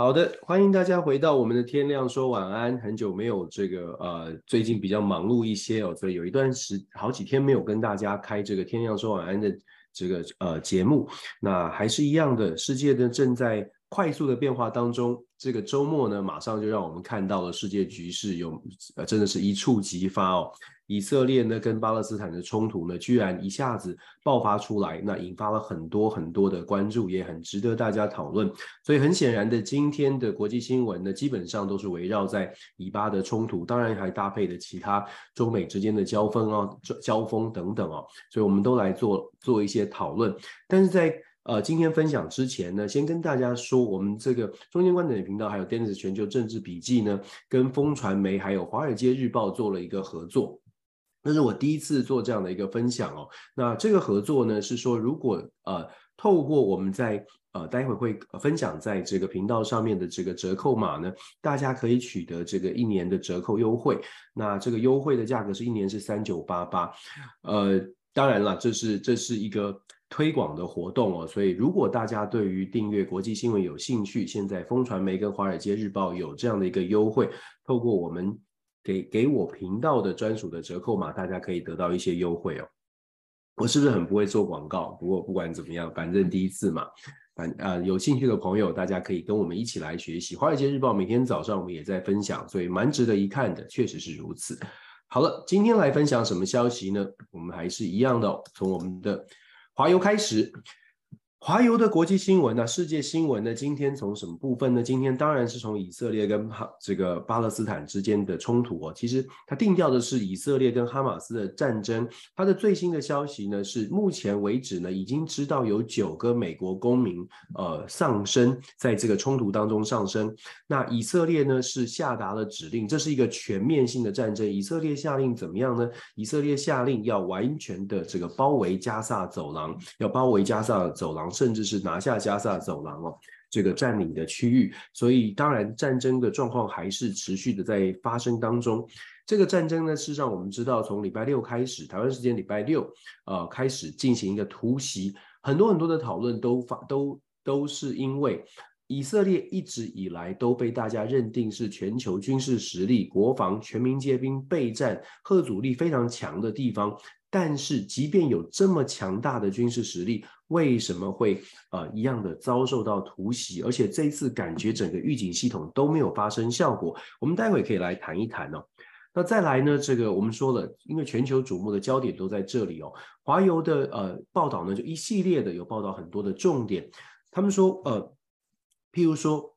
好的，欢迎大家回到我们的天亮说晚安。很久没有这个呃，最近比较忙碌一些哦，所以有一段时好几天没有跟大家开这个天亮说晚安的这个呃节目。那还是一样的，世界呢正在快速的变化当中。这个周末呢，马上就让我们看到了世界局势有呃，真的是一触即发哦。以色列呢跟巴勒斯坦的冲突呢，居然一下子爆发出来，那引发了很多很多的关注，也很值得大家讨论。所以很显然的，今天的国际新闻呢，基本上都是围绕在以巴的冲突，当然还搭配的其他中美之间的交锋啊、交锋等等哦。所以我们都来做做一些讨论。但是在呃今天分享之前呢，先跟大家说，我们这个中间观点的频道还有 Dennis 全球政治笔记呢，跟风传媒还有华尔街日报做了一个合作。那是我第一次做这样的一个分享哦。那这个合作呢，是说如果呃透过我们在呃待会会分享在这个频道上面的这个折扣码呢，大家可以取得这个一年的折扣优惠。那这个优惠的价格是一年是三九八八。呃，当然了，这是这是一个推广的活动哦。所以如果大家对于订阅国际新闻有兴趣，现在风传媒跟华尔街日报有这样的一个优惠，透过我们。给给我频道的专属的折扣码，大家可以得到一些优惠哦。我是不是很不会做广告？不过不管怎么样，反正第一次嘛，反呃有兴趣的朋友，大家可以跟我们一起来学习。华尔街日报每天早上我们也在分享，所以蛮值得一看的，确实是如此。好了，今天来分享什么消息呢？我们还是一样的，从我们的华油开始。华油的国际新闻呢、世界新闻呢？今天从什么部分呢？今天当然是从以色列跟哈这个巴勒斯坦之间的冲突哦。其实它定调的是以色列跟哈马斯的战争。它的最新的消息呢是，目前为止呢已经知道有九个美国公民呃丧生在这个冲突当中丧生。那以色列呢是下达了指令，这是一个全面性的战争。以色列下令怎么样呢？以色列下令要完全的这个包围加萨走廊，要包围加萨走廊。甚至是拿下加萨走廊哦，这个占领的区域，所以当然战争的状况还是持续的在发生当中。这个战争呢，事实上我们知道，从礼拜六开始，台湾时间礼拜六，呃，开始进行一个突袭，很多很多的讨论都发都都是因为以色列一直以来都被大家认定是全球军事实力、国防全民皆兵备战、赫阻力非常强的地方。但是，即便有这么强大的军事实力，为什么会呃一样的遭受到突袭？而且这一次感觉整个预警系统都没有发生效果。我们待会可以来谈一谈哦。那再来呢？这个我们说了，因为全球瞩目的焦点都在这里哦。华油的呃报道呢，就一系列的有报道很多的重点。他们说呃，譬如说。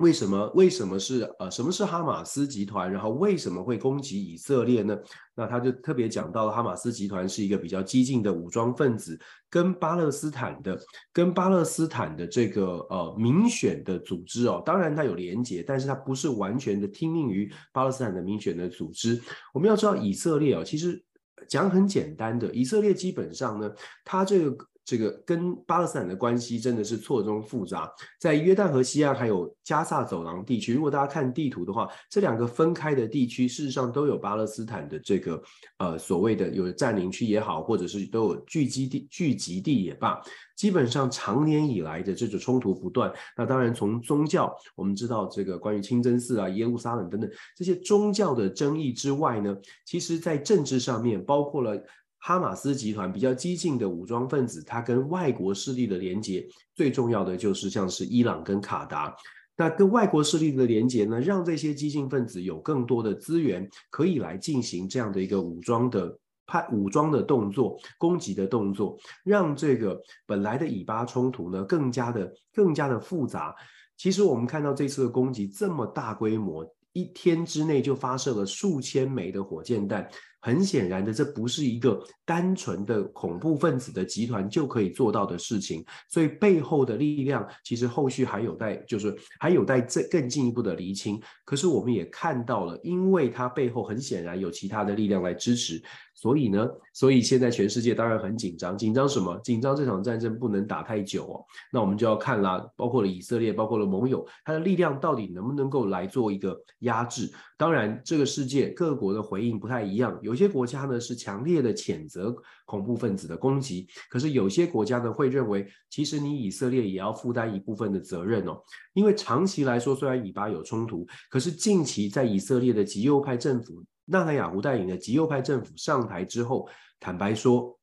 为什么？为什么是呃，什么是哈马斯集团？然后为什么会攻击以色列呢？那他就特别讲到了哈马斯集团是一个比较激进的武装分子，跟巴勒斯坦的跟巴勒斯坦的这个呃民选的组织哦，当然它有连结，但是它不是完全的听命于巴勒斯坦的民选的组织。我们要知道以色列哦，其实讲很简单的，以色列基本上呢，它这个。这个跟巴勒斯坦的关系真的是错综复杂，在约旦河西岸还有加萨走廊地区，如果大家看地图的话，这两个分开的地区事实上都有巴勒斯坦的这个呃所谓的有占领区也好，或者是都有聚集地聚集地也罢，基本上长年以来的这种冲突不断。那当然从宗教，我们知道这个关于清真寺啊、耶路撒冷等等这些宗教的争议之外呢，其实在政治上面包括了。哈马斯集团比较激进的武装分子，它跟外国势力的连接，最重要的就是像是伊朗跟卡达。那跟外国势力的连接呢，让这些激进分子有更多的资源，可以来进行这样的一个武装的派武装的动作、攻击的动作，让这个本来的以巴冲突呢更加的更加的复杂。其实我们看到这次的攻击这么大规模，一天之内就发射了数千枚的火箭弹。很显然的，这不是一个单纯的恐怖分子的集团就可以做到的事情，所以背后的力量其实后续还有待，就是还有待这更进一步的厘清。可是我们也看到了，因为它背后很显然有其他的力量来支持。所以呢，所以现在全世界当然很紧张，紧张什么？紧张这场战争不能打太久哦。那我们就要看啦，包括了以色列，包括了盟友，它的力量到底能不能够来做一个压制？当然，这个世界各国的回应不太一样，有些国家呢是强烈的谴责恐怖分子的攻击，可是有些国家呢会认为，其实你以色列也要负担一部分的责任哦，因为长期来说，虽然以巴有冲突，可是近期在以色列的极右派政府，纳塔雅胡带领的极右派政府上台之后，坦白说，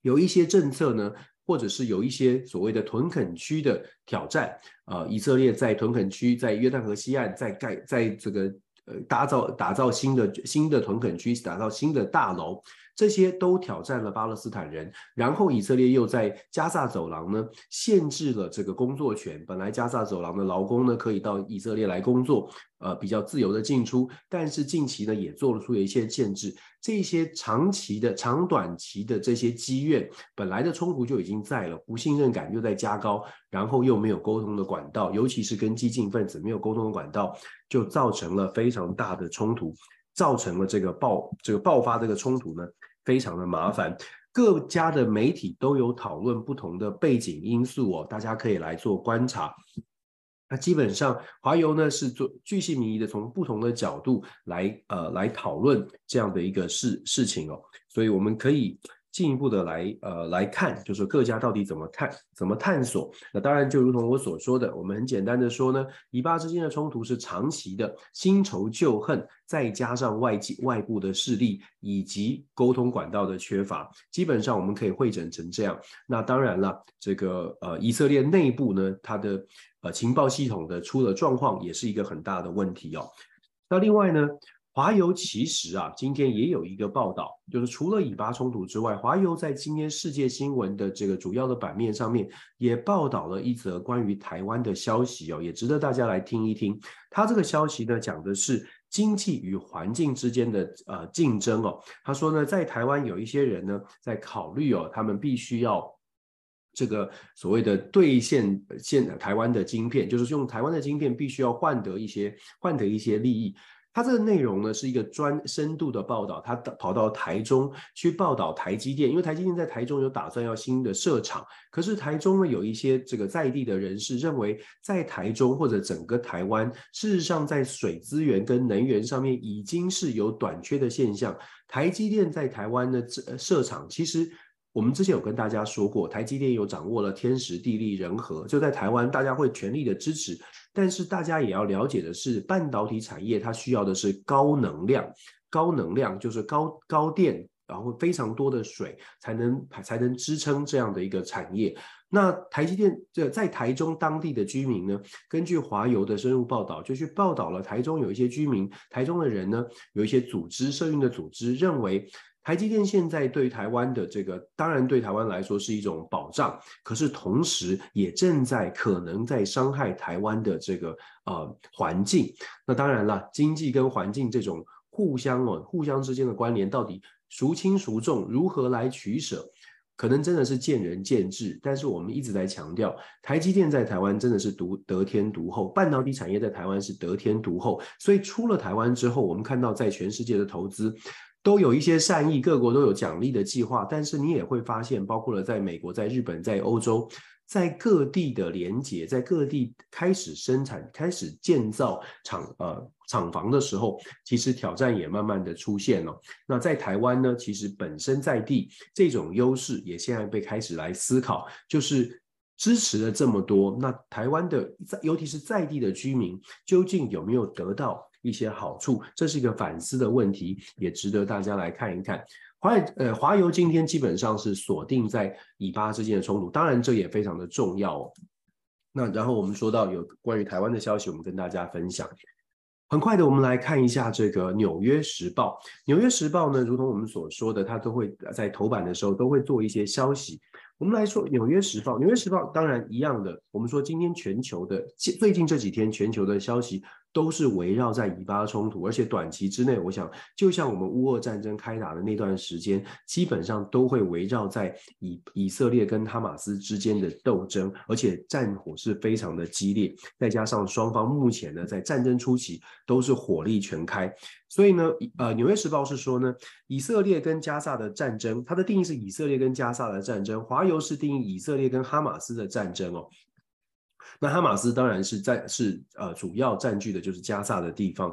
有一些政策呢，或者是有一些所谓的屯垦区的挑战，呃，以色列在屯垦区，在约旦河西岸，在盖，在这个呃打造打造新的新的屯垦区，打造新的大楼。这些都挑战了巴勒斯坦人，然后以色列又在加萨走廊呢限制了这个工作权。本来加萨走廊的劳工呢可以到以色列来工作，呃，比较自由的进出，但是近期呢也做了出了一些限制。这些长期的、长短期的这些积怨，本来的冲突就已经在了，不信任感又在加高，然后又没有沟通的管道，尤其是跟激进分子没有沟通的管道，就造成了非常大的冲突，造成了这个爆这个爆发这个冲突呢。非常的麻烦，各家的媒体都有讨论不同的背景因素哦，大家可以来做观察。那基本上华油呢是做巨细靡遗的从不同的角度来呃来讨论这样的一个事事情哦，所以我们可以。进一步的来呃来看，就是各家到底怎么看、怎么探索？那当然就如同我所说的，我们很简单的说呢，以巴之间的冲突是长期的，新仇旧恨，再加上外界外部的势力以及沟通管道的缺乏，基本上我们可以汇整成这样。那当然了，这个呃以色列内部呢，它的呃情报系统的出了状况，也是一个很大的问题哦。那另外呢？华邮其实啊，今天也有一个报道，就是除了以巴冲突之外，华邮在今天世界新闻的这个主要的版面上面也报道了一则关于台湾的消息哦，也值得大家来听一听。他这个消息呢，讲的是经济与环境之间的呃竞争哦。他说呢，在台湾有一些人呢在考虑哦，他们必须要这个所谓的兑现现台湾的晶片，就是用台湾的晶片必须要换得一些换得一些利益。它这个内容呢是一个专深度的报道，他跑到台中去报道台积电，因为台积电在台中有打算要新的设厂，可是台中呢有一些这个在地的人士认为，在台中或者整个台湾，事实上在水资源跟能源上面已经是有短缺的现象。台积电在台湾的设厂，其实我们之前有跟大家说过，台积电有掌握了天时地利人和，就在台湾大家会全力的支持。但是大家也要了解的是，半导体产业它需要的是高能量，高能量就是高高电，然后非常多的水才能才能支撑这样的一个产业。那台积电这在台中当地的居民呢，根据华邮的深入报道，就去报道了台中有一些居民，台中的人呢，有一些组织社运的组织认为。台积电现在对台湾的这个，当然对台湾来说是一种保障，可是同时也正在可能在伤害台湾的这个呃环境。那当然了，经济跟环境这种互相哦互相之间的关联，到底孰轻孰重，如何来取舍，可能真的是见仁见智。但是我们一直在强调，台积电在台湾真的是独得天独厚，半导体产业在台湾是得天独厚。所以出了台湾之后，我们看到在全世界的投资。都有一些善意，各国都有奖励的计划，但是你也会发现，包括了在美国、在日本、在欧洲，在各地的连结，在各地开始生产、开始建造厂呃厂房的时候，其实挑战也慢慢的出现了。那在台湾呢，其实本身在地这种优势也现在被开始来思考，就是支持了这么多，那台湾的在尤其是在地的居民，究竟有没有得到？一些好处，这是一个反思的问题，也值得大家来看一看。华呃华邮今天基本上是锁定在以巴之间的冲突，当然这也非常的重要。那然后我们说到有关于台湾的消息，我们跟大家分享。很快的，我们来看一下这个《纽约时报》。《纽约时报》呢，如同我们所说的，它都会在头版的时候都会做一些消息。我们来说《纽约时报》，《纽约时报》当然一样的，我们说今天全球的最近这几天全球的消息。都是围绕在以巴冲突，而且短期之内，我想就像我们乌俄战争开打的那段时间，基本上都会围绕在以以色列跟哈马斯之间的斗争，而且战火是非常的激烈，再加上双方目前呢在战争初期都是火力全开，所以呢，呃，《纽约时报》是说呢，以色列跟加萨的战争，它的定义是以色列跟加萨的战争，华邮是定义以色列跟哈马斯的战争哦。那哈马斯当然是在是呃主要占据的就是加萨的地方。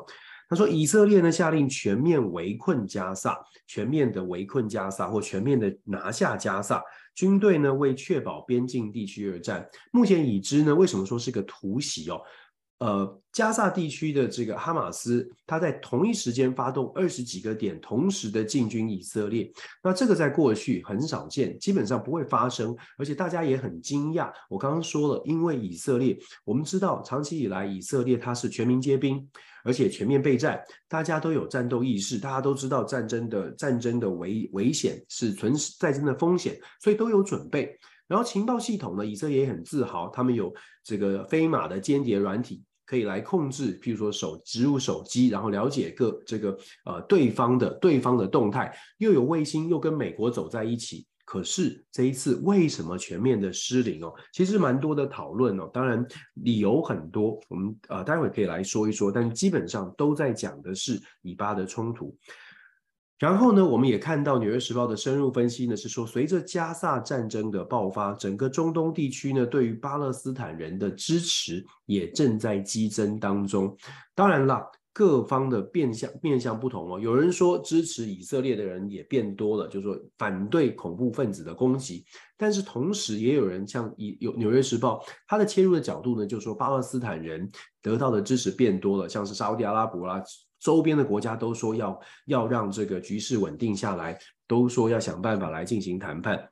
他说，以色列呢下令全面围困加萨，全面的围困加萨或全面的拿下加萨，军队呢为确保边境地区而战。目前已知呢，为什么说是个突袭哦？呃，加萨地区的这个哈马斯，他在同一时间发动二十几个点，同时的进军以色列。那这个在过去很少见，基本上不会发生，而且大家也很惊讶。我刚刚说了，因为以色列，我们知道长期以来以色列它是全民皆兵，而且全面备战，大家都有战斗意识，大家都知道战争的战争的危危险是存在真的风险，所以都有准备。然后情报系统呢，以色列也很自豪，他们有这个飞马的间谍软体，可以来控制，譬如说手植入手机，然后了解各这个呃对方的对方的动态，又有卫星，又跟美国走在一起。可是这一次为什么全面的失灵哦？其实蛮多的讨论哦，当然理由很多，我们呃待会可以来说一说，但基本上都在讲的是以巴的冲突。然后呢，我们也看到《纽约时报》的深入分析呢，是说随着加萨战争的爆发，整个中东地区呢，对于巴勒斯坦人的支持也正在激增当中。当然啦，各方的变相面向不同哦。有人说支持以色列的人也变多了，就是说反对恐怖分子的攻击。但是同时也有人像以有《纽约时报》它的切入的角度呢，就是说巴勒斯坦人得到的支持变多了，像是沙乌地阿拉伯啦。周边的国家都说要要让这个局势稳定下来，都说要想办法来进行谈判。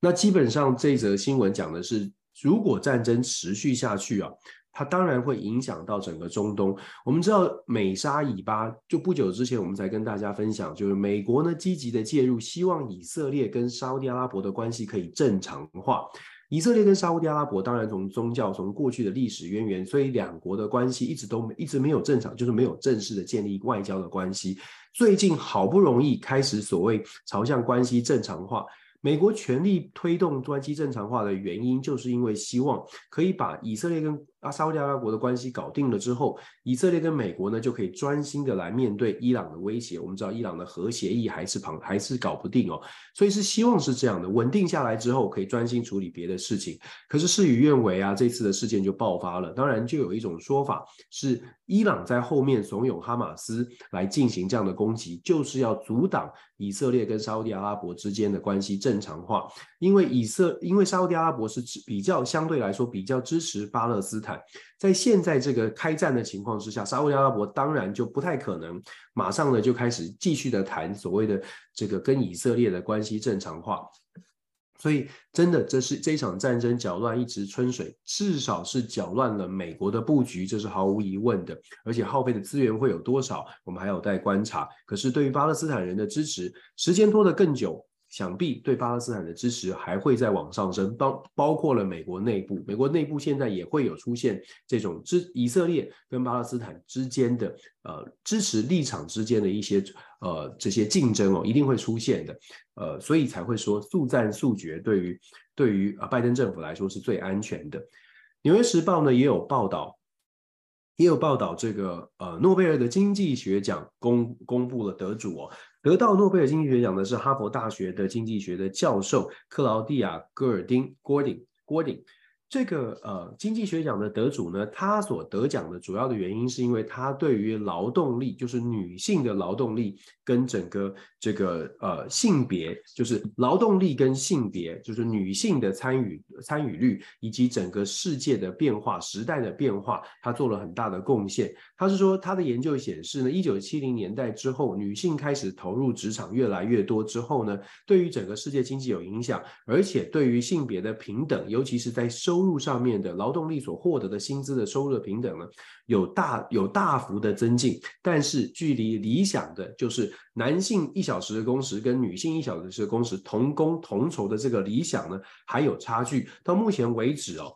那基本上这则新闻讲的是，如果战争持续下去啊，它当然会影响到整个中东。我们知道美沙以巴，就不久之前我们才跟大家分享，就是美国呢积极的介入，希望以色列跟沙乌地阿拉伯的关系可以正常化。以色列跟沙乌地阿拉伯当然从宗教、从过去的历史渊源，所以两国的关系一直都一直没有正常，就是没有正式的建立外交的关系。最近好不容易开始所谓朝向关系正常化。美国全力推动关系正常化的原因，就是因为希望可以把以色列跟阿沙乌地阿拉伯的关系搞定了之后，以色列跟美国呢就可以专心的来面对伊朗的威胁。我们知道伊朗的核协议还是旁还是搞不定哦，所以是希望是这样的，稳定下来之后可以专心处理别的事情。可是事与愿违啊，这次的事件就爆发了。当然，就有一种说法是伊朗在后面怂恿哈马斯来进行这样的攻击，就是要阻挡以色列跟沙乌地阿拉伯之间的关系正常化。因为以色因为沙乌地阿拉伯是比较相对来说比较支持巴勒斯坦。在现在这个开战的情况之下，沙乌地阿拉伯当然就不太可能马上呢就开始继续的谈所谓的这个跟以色列的关系正常化。所以，真的这是这场战争搅乱一池春水，至少是搅乱了美国的布局，这是毫无疑问的。而且耗费的资源会有多少，我们还有待观察。可是对于巴勒斯坦人的支持，时间拖得更久。想必对巴勒斯坦的支持还会再往上升，包包括了美国内部，美国内部现在也会有出现这种支以色列跟巴勒斯坦之间的呃支持立场之间的一些呃这些竞争哦，一定会出现的，呃，所以才会说速战速决对于对于拜登政府来说是最安全的。纽约时报呢也有报道。也有报道，这个呃，诺贝尔的经济学奖公公布了得主哦，得到诺贝尔经济学奖的是哈佛大学的经济学的教授克劳蒂亚·戈尔丁 （Gordon） 这个呃经济学奖的得主呢，他所得奖的主要的原因是因为他对于劳动力，就是女性的劳动力跟整个这个呃性别，就是劳动力跟性别，就是女性的参与参与率以及整个世界的变化、时代的变化，他做了很大的贡献。他是说，他的研究显示呢，一九七零年代之后，女性开始投入职场越来越多之后呢，对于整个世界经济有影响，而且对于性别的平等，尤其是在收收入上面的劳动力所获得的薪资的收入的平等呢，有大有大幅的增进，但是距离理想的就是男性一小时的工时跟女性一小时的工时同工同酬的这个理想呢，还有差距。到目前为止哦，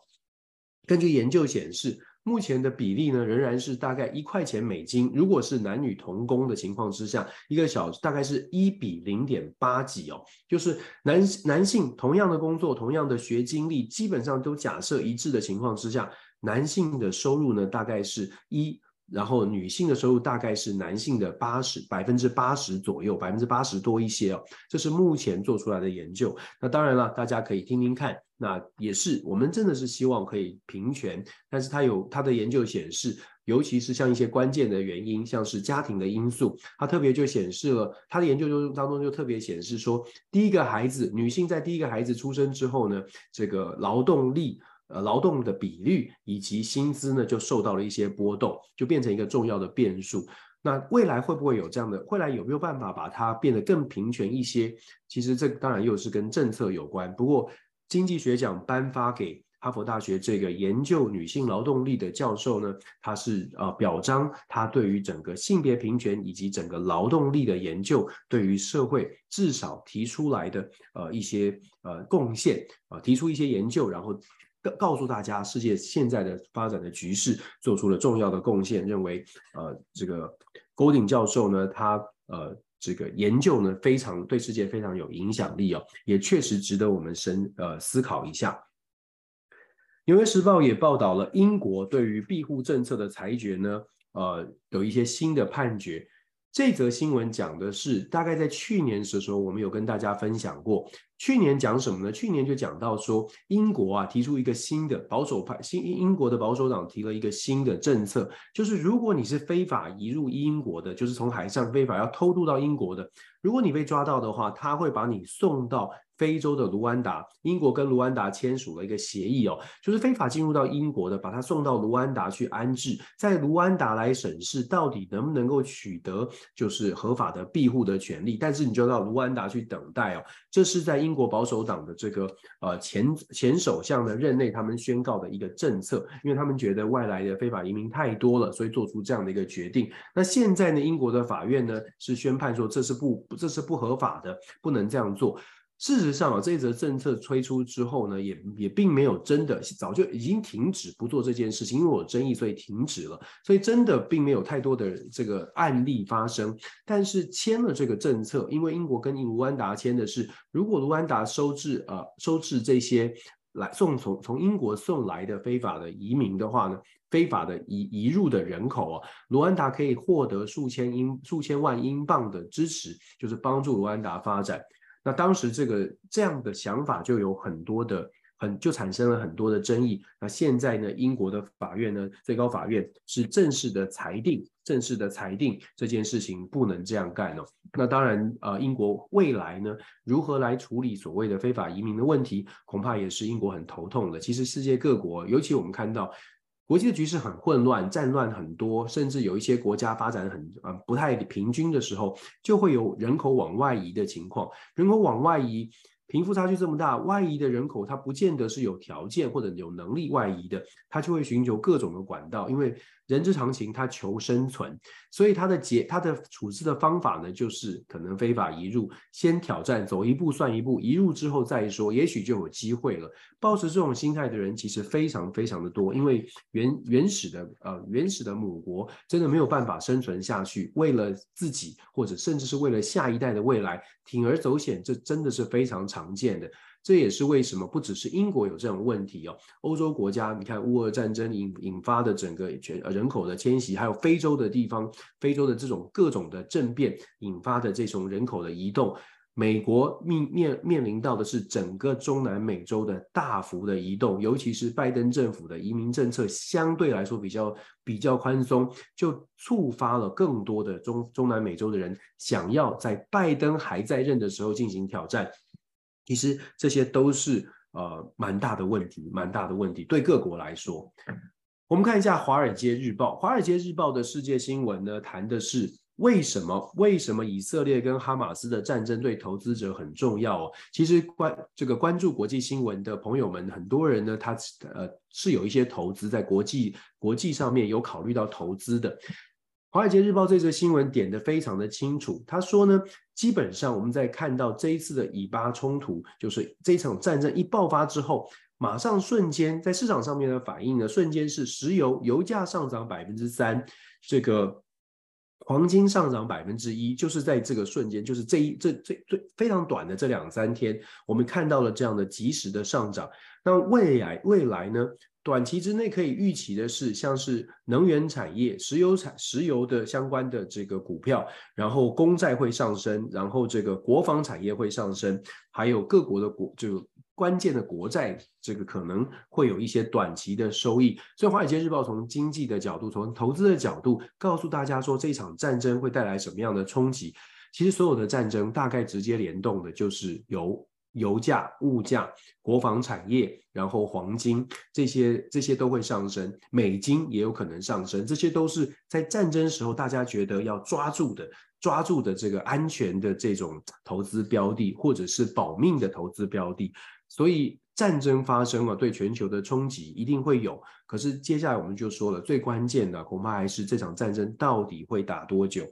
根据研究显示。目前的比例呢，仍然是大概一块钱美金。如果是男女同工的情况之下，一个小时大概是一比零点八几哦，就是男男性同样的工作、同样的学经历，基本上都假设一致的情况之下，男性的收入呢大概是一，然后女性的收入大概是男性的八十百分之八十左右，百分之八十多一些哦。这是目前做出来的研究。那当然了，大家可以听听看。那也是，我们真的是希望可以平权，但是他有他的研究显示，尤其是像一些关键的原因，像是家庭的因素，他特别就显示了他的研究中当中就特别显示说，第一个孩子女性在第一个孩子出生之后呢，这个劳动力呃劳动的比率以及薪资呢就受到了一些波动，就变成一个重要的变数。那未来会不会有这样的？未来有没有办法把它变得更平权一些？其实这当然又是跟政策有关。不过经济学奖颁发给。哈佛大学这个研究女性劳动力的教授呢，他是呃表彰他对于整个性别平权以及整个劳动力的研究，对于社会至少提出来的呃一些呃贡献啊、提出一些研究，然后告告诉大家世界现在的发展的局势做出了重要的贡献，认为呃这个 Golding 教授呢，他呃这个研究呢非常对世界非常有影响力哦，也确实值得我们深呃思考一下。纽约时报也报道了英国对于庇护政策的裁决呢，呃，有一些新的判决。这则新闻讲的是，大概在去年的时候，我们有跟大家分享过。去年讲什么呢？去年就讲到说，英国啊提出一个新的保守派，新英国的保守党提了一个新的政策，就是如果你是非法移入英国的，就是从海上非法要偷渡到英国的，如果你被抓到的话，他会把你送到。非洲的卢安达，英国跟卢安达签署了一个协议哦，就是非法进入到英国的，把他送到卢安达去安置，在卢安达来审视到底能不能够取得就是合法的庇护的权利，但是你就到卢安达去等待哦，这是在英国保守党的这个呃前前首相的任内他们宣告的一个政策，因为他们觉得外来的非法移民太多了，所以做出这样的一个决定。那现在呢，英国的法院呢是宣判说这是不这是不合法的，不能这样做。事实上啊，这一则政策推出之后呢，也也并没有真的早就已经停止不做这件事情，因为我有争议，所以停止了。所以真的并没有太多的这个案例发生。但是签了这个政策，因为英国跟卢安达签的是，如果卢安达收治呃收治这些来送从从英国送来的非法的移民的话呢，非法的移移入的人口啊，卢安达可以获得数千英数千万英镑的支持，就是帮助卢安达发展。那当时这个这样的想法就有很多的很就产生了很多的争议。那现在呢，英国的法院呢，最高法院是正式的裁定，正式的裁定这件事情不能这样干哦。那当然，呃，英国未来呢，如何来处理所谓的非法移民的问题，恐怕也是英国很头痛的。其实世界各国，尤其我们看到。国际的局势很混乱，战乱很多，甚至有一些国家发展很呃不太平均的时候，就会有人口往外移的情况。人口往外移，贫富差距这么大，外移的人口他不见得是有条件或者有能力外移的，他就会寻求各种的管道，因为。人之常情，他求生存，所以他的解，他的处置的方法呢，就是可能非法移入，先挑战，走一步算一步，移入之后再说，也许就有机会了。抱持这种心态的人其实非常非常的多，因为原原始的呃原始的母国真的没有办法生存下去，为了自己或者甚至是为了下一代的未来，铤而走险，这真的是非常常见的。这也是为什么不只是英国有这种问题哦，欧洲国家，你看乌俄战争引引发的整个全人口的迁徙，还有非洲的地方，非洲的这种各种的政变引发的这种人口的移动，美国面面面临到的是整个中南美洲的大幅的移动，尤其是拜登政府的移民政策相对来说比较比较宽松，就触发了更多的中中南美洲的人想要在拜登还在任的时候进行挑战。其实这些都是呃蛮大的问题，蛮大的问题，对各国来说。我们看一下《华尔街日报》，《华尔街日报》的世界新闻呢，谈的是为什么为什么以色列跟哈马斯的战争对投资者很重要哦。其实关这个关注国际新闻的朋友们，很多人呢，他呃是有一些投资在国际国际上面有考虑到投资的。华尔街日报这则新闻点得非常的清楚，他说呢，基本上我们在看到这一次的以巴冲突，就是这一场战争一爆发之后，马上瞬间在市场上面的反应呢，瞬间是石油油价上涨百分之三，这个黄金上涨百分之一，就是在这个瞬间，就是这一这这这非常短的这两三天，我们看到了这样的即时的上涨。那未来未来呢？短期之内可以预期的是，像是能源产业、石油产、石油的相关的这个股票，然后公债会上升，然后这个国防产业会上升，还有各国的国就关键的国债，这个可能会有一些短期的收益。所以，《华尔街日报》从经济的角度，从投资的角度，告诉大家说，这场战争会带来什么样的冲击。其实，所有的战争大概直接联动的就是油。油价、物价、国防产业，然后黄金这些这些都会上升，美金也有可能上升，这些都是在战争时候大家觉得要抓住的、抓住的这个安全的这种投资标的，或者是保命的投资标的。所以战争发生了，对全球的冲击一定会有。可是接下来我们就说了，最关键的恐怕还是这场战争到底会打多久。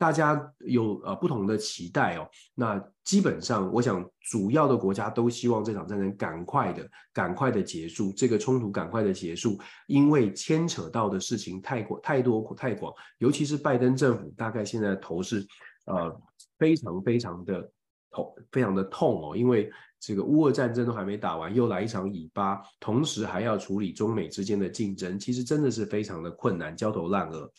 大家有呃不同的期待哦，那基本上我想主要的国家都希望这场战争赶快的、赶快的结束，这个冲突赶快的结束，因为牵扯到的事情太过、太多、太广，尤其是拜登政府大概现在头是呃非常非常的痛，非常的痛哦，因为这个乌俄战争都还没打完，又来一场以巴，同时还要处理中美之间的竞争，其实真的是非常的困难，焦头烂额。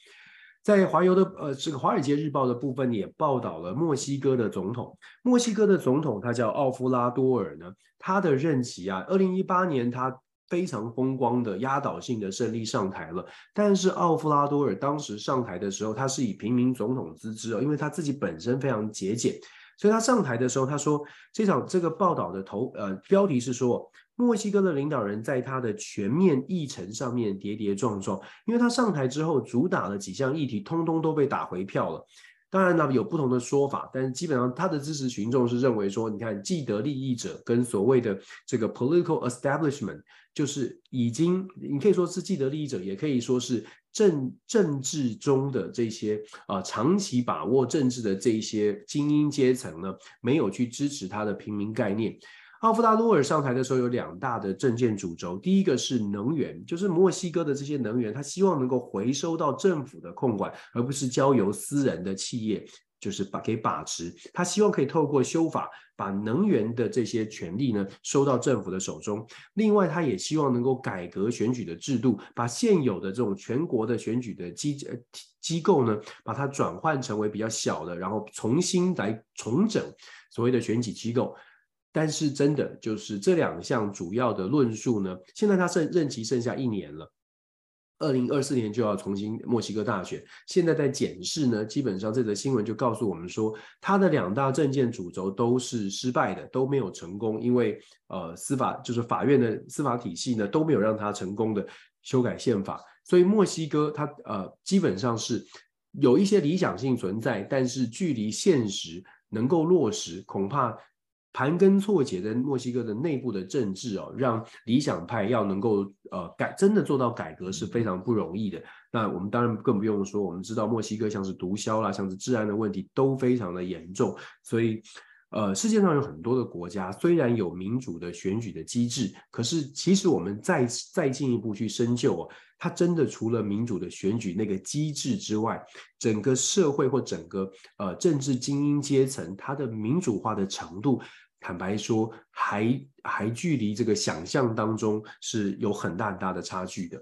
在华邮的呃这个《华尔街日报》的部分也报道了墨西哥的总统，墨西哥的总统他叫奥夫拉多尔呢，他的任期啊，二零一八年他非常风光的压倒性的胜利上台了，但是奥夫拉多尔当时上台的时候，他是以平民总统之姿哦，因为他自己本身非常节俭，所以他上台的时候他说，这场这个报道的头呃标题是说。墨西哥的领导人在他的全面议程上面跌跌撞撞，因为他上台之后主打的几项议题通通都被打回票了。当然呢，有不同的说法，但是基本上他的支持群众是认为说，你看既得利益者跟所谓的这个 political establishment，就是已经你可以说是既得利益者，也可以说是政政治中的这些啊、长期把握政治的这些精英阶层呢，没有去支持他的平民概念。奥夫拉多尔上台的时候有两大的政见主轴，第一个是能源，就是墨西哥的这些能源，他希望能够回收到政府的控管，而不是交由私人的企业，就是把给把持。他希望可以透过修法，把能源的这些权利呢收到政府的手中。另外，他也希望能够改革选举的制度，把现有的这种全国的选举的机呃机构呢，把它转换成为比较小的，然后重新来重整所谓的选举机构。但是真的就是这两项主要的论述呢，现在他剩任期剩下一年了，二零二四年就要重新墨西哥大选。现在在检视呢，基本上这则新闻就告诉我们说，他的两大政见主轴都是失败的，都没有成功，因为呃司法就是法院的司法体系呢都没有让他成功的修改宪法，所以墨西哥它呃基本上是有一些理想性存在，但是距离现实能够落实，恐怕。盘根错节的墨西哥的内部的政治哦，让理想派要能够呃改真的做到改革是非常不容易的。那我们当然更不用说，我们知道墨西哥像是毒枭啦，像是治安的问题都非常的严重。所以呃，世界上有很多的国家虽然有民主的选举的机制，可是其实我们再再进一步去深究哦，它真的除了民主的选举那个机制之外，整个社会或整个呃政治精英阶层它的民主化的程度。坦白说，还还距离这个想象当中是有很大很大的差距的。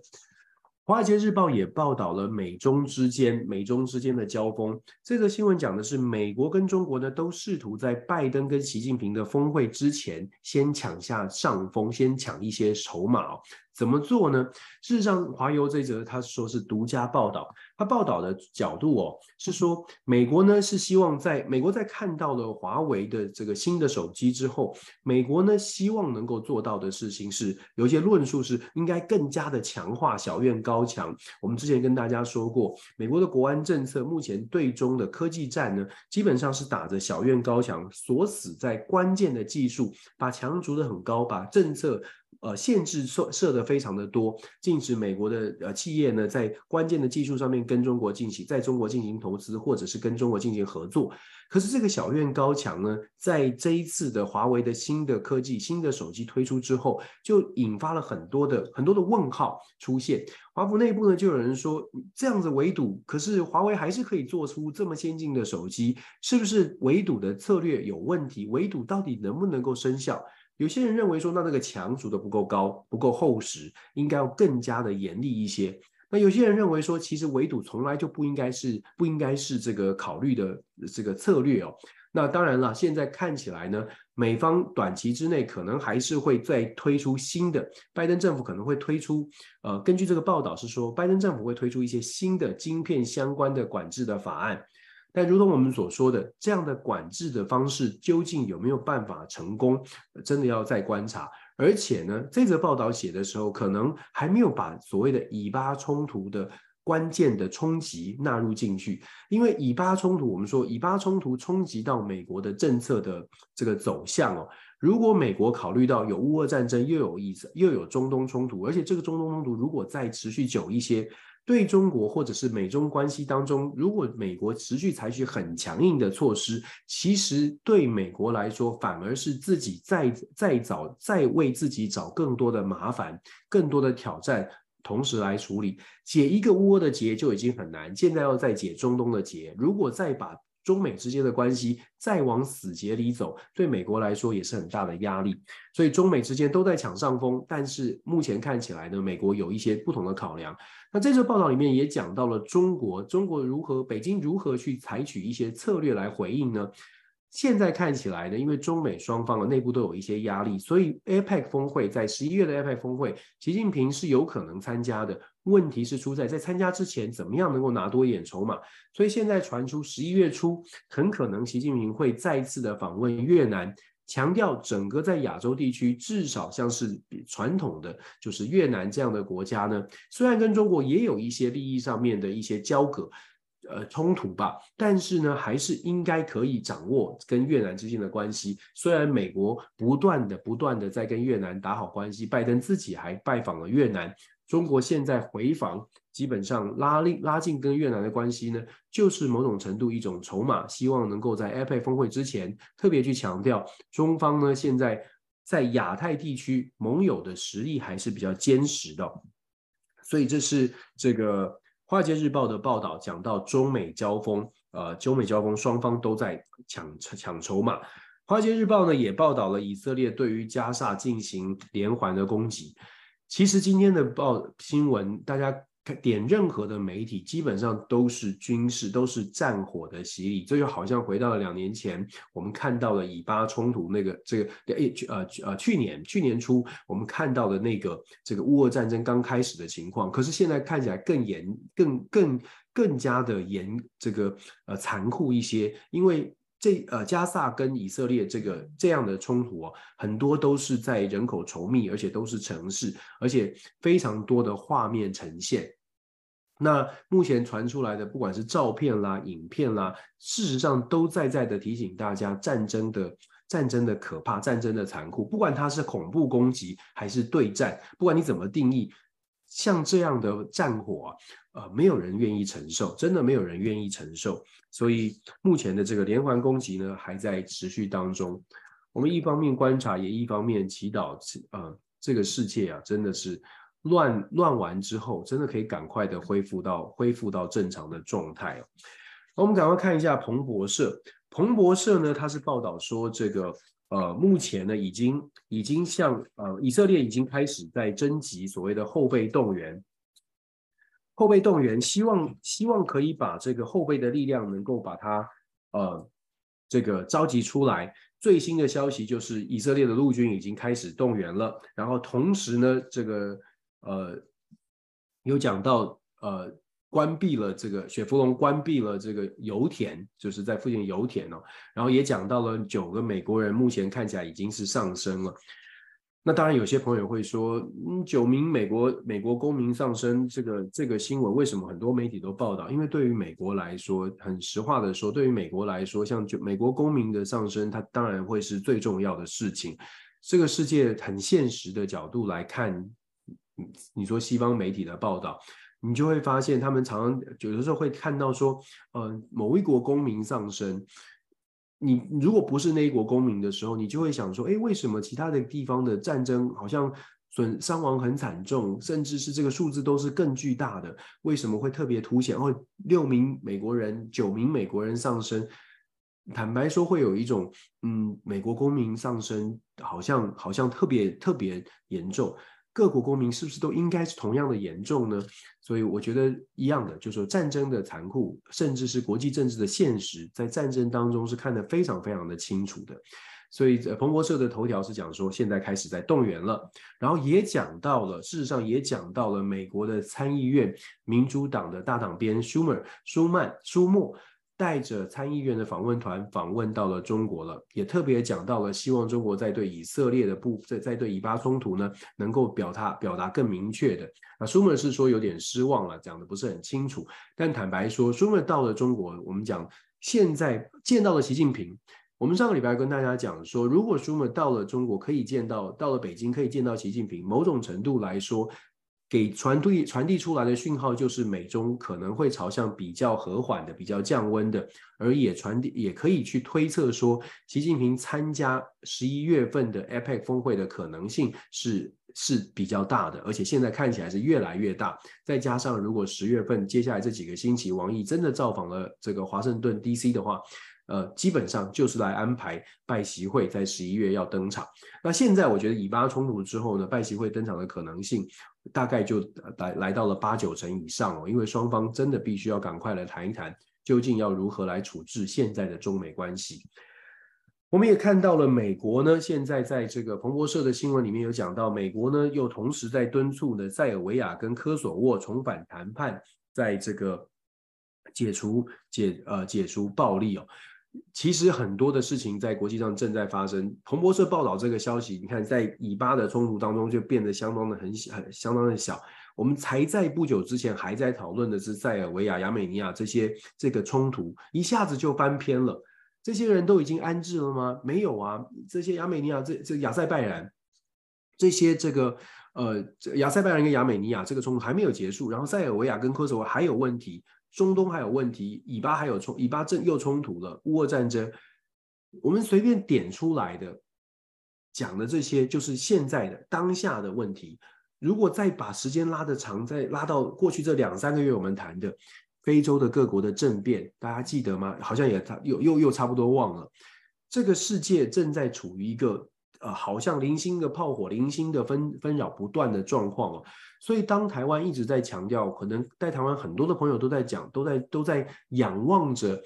华尔街日报也报道了美中之间美中之间的交锋。这个新闻讲的是，美国跟中国呢都试图在拜登跟习近平的峰会之前先抢下上风，先抢一些筹码。怎么做呢？事实上，华邮这则他说是独家报道，他报道的角度哦是说，美国呢是希望在美国在看到了华为的这个新的手机之后，美国呢希望能够做到的事情是，有一些论述是应该更加的强化小院高墙。我们之前跟大家说过，美国的国安政策目前对中的科技战呢，基本上是打着小院高墙，锁死在关键的技术，把墙筑得很高，把政策。呃，限制设设的非常的多，禁止美国的呃企业呢在关键的技术上面跟中国进行，在中国进行投资，或者是跟中国进行合作。可是这个小院高墙呢，在这一次的华为的新的科技、新的手机推出之后，就引发了很多的很多的问号出现。华府内部呢，就有人说，这样子围堵，可是华为还是可以做出这么先进的手机，是不是围堵的策略有问题？围堵到底能不能够生效？有些人认为说，那那个墙筑的不够高，不够厚实，应该要更加的严厉一些。那有些人认为说，其实围堵从来就不应该是不应该是这个考虑的这个策略哦。那当然了，现在看起来呢，美方短期之内可能还是会再推出新的，拜登政府可能会推出，呃，根据这个报道是说，拜登政府会推出一些新的晶片相关的管制的法案。但如同我们所说的，这样的管制的方式究竟有没有办法成功，真的要再观察。而且呢，这则报道写的时候，可能还没有把所谓的以巴冲突的关键的冲击纳入进去。因为以巴冲突，我们说以巴冲突冲击到美国的政策的这个走向哦。如果美国考虑到有乌俄战争，又有意思，又有中东冲突，而且这个中东冲突如果再持续久一些。对中国或者是美中关系当中，如果美国持续采取很强硬的措施，其实对美国来说反而是自己再再找再为自己找更多的麻烦、更多的挑战，同时来处理。解一个窝的结就已经很难，现在要再解中东的结，如果再把中美之间的关系再往死结里走，对美国来说也是很大的压力。所以中美之间都在抢上风，但是目前看起来呢，美国有一些不同的考量。那这则报道里面也讲到了中国，中国如何，北京如何去采取一些策略来回应呢？现在看起来呢，因为中美双方的内部都有一些压力，所以 APEC 峰会在十一月的 APEC 峰会，习近平是有可能参加的。问题是出在在参加之前，怎么样能够拿多一点筹码？所以现在传出十一月初，很可能习近平会再次的访问越南，强调整个在亚洲地区，至少像是传统的就是越南这样的国家呢，虽然跟中国也有一些利益上面的一些交割。呃，冲突吧，但是呢，还是应该可以掌握跟越南之间的关系。虽然美国不断的、不断的在跟越南打好关系，拜登自己还拜访了越南。中国现在回防，基本上拉力拉近跟越南的关系呢，就是某种程度一种筹码，希望能够在 APEC 峰会之前特别去强调，中方呢现在在亚太地区盟友的实力还是比较坚实的。所以这是这个。《华尔街日报》的报道讲到中美交锋，呃，中美交锋双方都在抢抢筹码。《华尔街日报》呢也报道了以色列对于加沙进行连环的攻击。其实今天的报新闻，大家看。点任何的媒体，基本上都是军事，都是战火的洗礼。这就好像回到了两年前，我们看到了以巴冲突那个这个呃呃去年去年初我们看到的那个这个乌俄战争刚开始的情况。可是现在看起来更严、更更更加的严，这个呃残酷一些。因为这呃加萨跟以色列这个这样的冲突哦，很多都是在人口稠密，而且都是城市，而且非常多的画面呈现。那目前传出来的，不管是照片啦、影片啦，事实上都在在的提醒大家战争的战争的可怕，战争的残酷。不管它是恐怖攻击还是对战，不管你怎么定义，像这样的战火啊，呃，没有人愿意承受，真的没有人愿意承受。所以目前的这个连环攻击呢，还在持续当中。我们一方面观察，也一方面祈祷，呃，这个世界啊，真的是。乱乱完之后，真的可以赶快的恢复到恢复到正常的状态哦。我们赶快看一下彭博社，彭博社呢，它是报道说，这个呃，目前呢，已经已经向呃以色列已经开始在征集所谓的后备动员，后备动员，希望希望可以把这个后备的力量能够把它呃这个召集出来。最新的消息就是以色列的陆军已经开始动员了，然后同时呢，这个。呃，有讲到呃，关闭了这个雪佛龙关闭了这个油田，就是在附近油田哦。然后也讲到了九个美国人目前看起来已经是丧生了。那当然有些朋友会说，嗯，九名美国美国公民丧生，这个这个新闻为什么很多媒体都报道？因为对于美国来说，很实话的说，对于美国来说，像九美国公民的丧生，它当然会是最重要的事情。这个世界很现实的角度来看。你说西方媒体的报道，你就会发现他们常常有的时候会看到说，呃，某一国公民丧生，你如果不是那一国公民的时候，你就会想说，哎，为什么其他的地方的战争好像损伤亡很惨重，甚至是这个数字都是更巨大的？为什么会特别凸显？哦，六名美国人，九名美国人丧生，坦白说会有一种，嗯，美国公民丧生好像好像特别特别严重。各国公民是不是都应该是同样的严重呢？所以我觉得一样的，就是说战争的残酷，甚至是国际政治的现实，在战争当中是看得非常非常的清楚的。所以彭博社的头条是讲说，现在开始在动员了，然后也讲到了，事实上也讲到了美国的参议院民主党的大党鞭舒默舒曼舒默。带着参议院的访问团访问到了中国了，也特别讲到了希望中国在对以色列的部在在对以巴冲突呢，能够表达表达更明确的。那舒默是说有点失望了，讲的不是很清楚。但坦白说，舒默到了中国，我们讲现在见到了习近平。我们上个礼拜跟大家讲说，如果舒默到了中国可以见到，到了北京可以见到习近平，某种程度来说。给传递传递出来的讯号就是美中可能会朝向比较和缓的、比较降温的，而也传递也可以去推测说，习近平参加十一月份的 APEC 峰会的可能性是是比较大的，而且现在看起来是越来越大。再加上如果十月份接下来这几个星期，王毅真的造访了这个华盛顿 DC 的话。呃，基本上就是来安排拜习会在十一月要登场。那现在我觉得以巴冲突之后呢，拜习会登场的可能性大概就来来到了八九成以上哦，因为双方真的必须要赶快来谈一谈，究竟要如何来处置现在的中美关系。我们也看到了美国呢，现在在这个彭博社的新闻里面有讲到，美国呢又同时在敦促呢塞尔维亚跟科索沃重返谈判，在这个解除解呃解除暴力哦。其实很多的事情在国际上正在发生。彭博社报道这个消息，你看在以巴的冲突当中就变得相当的很小，很相当的小。我们才在不久之前还在讨论的是塞尔维亚、亚美尼亚这些这个冲突，一下子就翻篇了。这些人都已经安置了吗？没有啊，这些亚美尼亚、这这亚塞拜然这些这个呃亚塞拜然跟亚美尼亚这个冲突还没有结束，然后塞尔维亚跟科索沃还有问题。中东还有问题，以巴还有冲，以巴正又冲突了，乌俄战争。我们随便点出来的讲的这些，就是现在的当下的问题。如果再把时间拉得长，再拉到过去这两三个月，我们谈的非洲的各国的政变，大家记得吗？好像也差又又又差不多忘了。这个世界正在处于一个。呃，好像零星的炮火，零星的纷纷扰不断的状况哦，所以当台湾一直在强调，可能在台湾很多的朋友都在讲，都在都在仰望着，